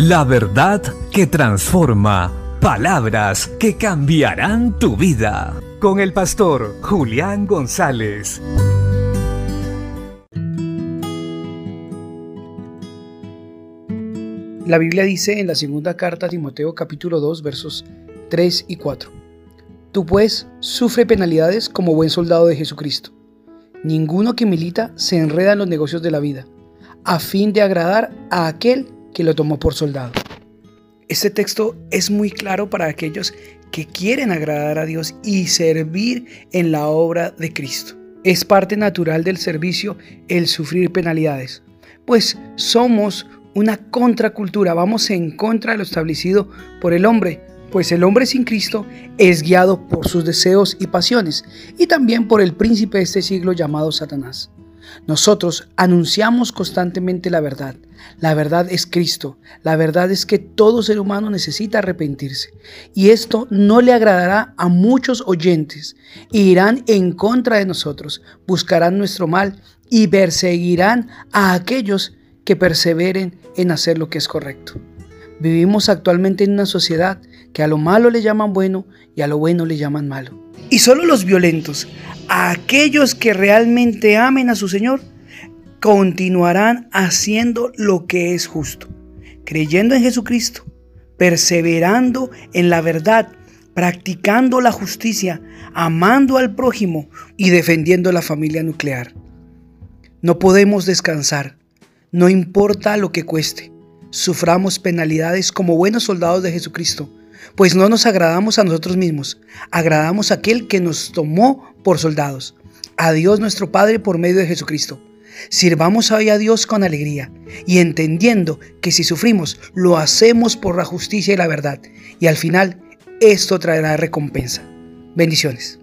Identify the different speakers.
Speaker 1: La verdad que transforma. Palabras que cambiarán tu vida. Con el pastor Julián González.
Speaker 2: La Biblia dice en la segunda carta a Timoteo capítulo 2 versos 3 y 4. Tú pues sufre penalidades como buen soldado de Jesucristo. Ninguno que milita se enreda en los negocios de la vida, a fin de agradar a aquel que lo tomó por soldado. Este texto es muy claro para aquellos que quieren agradar a Dios y servir en la obra de Cristo. Es parte natural del servicio el sufrir penalidades, pues somos una contracultura, vamos en contra de lo establecido por el hombre, pues el hombre sin Cristo es guiado por sus deseos y pasiones, y también por el príncipe de este siglo llamado Satanás. Nosotros anunciamos constantemente la verdad. La verdad es Cristo. La verdad es que todo ser humano necesita arrepentirse. Y esto no le agradará a muchos oyentes. Irán en contra de nosotros, buscarán nuestro mal y perseguirán a aquellos que perseveren en hacer lo que es correcto. Vivimos actualmente en una sociedad que a lo malo le llaman bueno y a lo bueno le llaman malo. Y solo los violentos, aquellos que realmente amen a su Señor, continuarán haciendo lo que es justo, creyendo en Jesucristo, perseverando en la verdad, practicando la justicia, amando al prójimo y defendiendo la familia nuclear. No podemos descansar, no importa lo que cueste. Suframos penalidades como buenos soldados de Jesucristo, pues no nos agradamos a nosotros mismos, agradamos a aquel que nos tomó por soldados, a Dios nuestro Padre por medio de Jesucristo. Sirvamos hoy a Dios con alegría y entendiendo que si sufrimos lo hacemos por la justicia y la verdad y al final esto traerá recompensa. Bendiciones.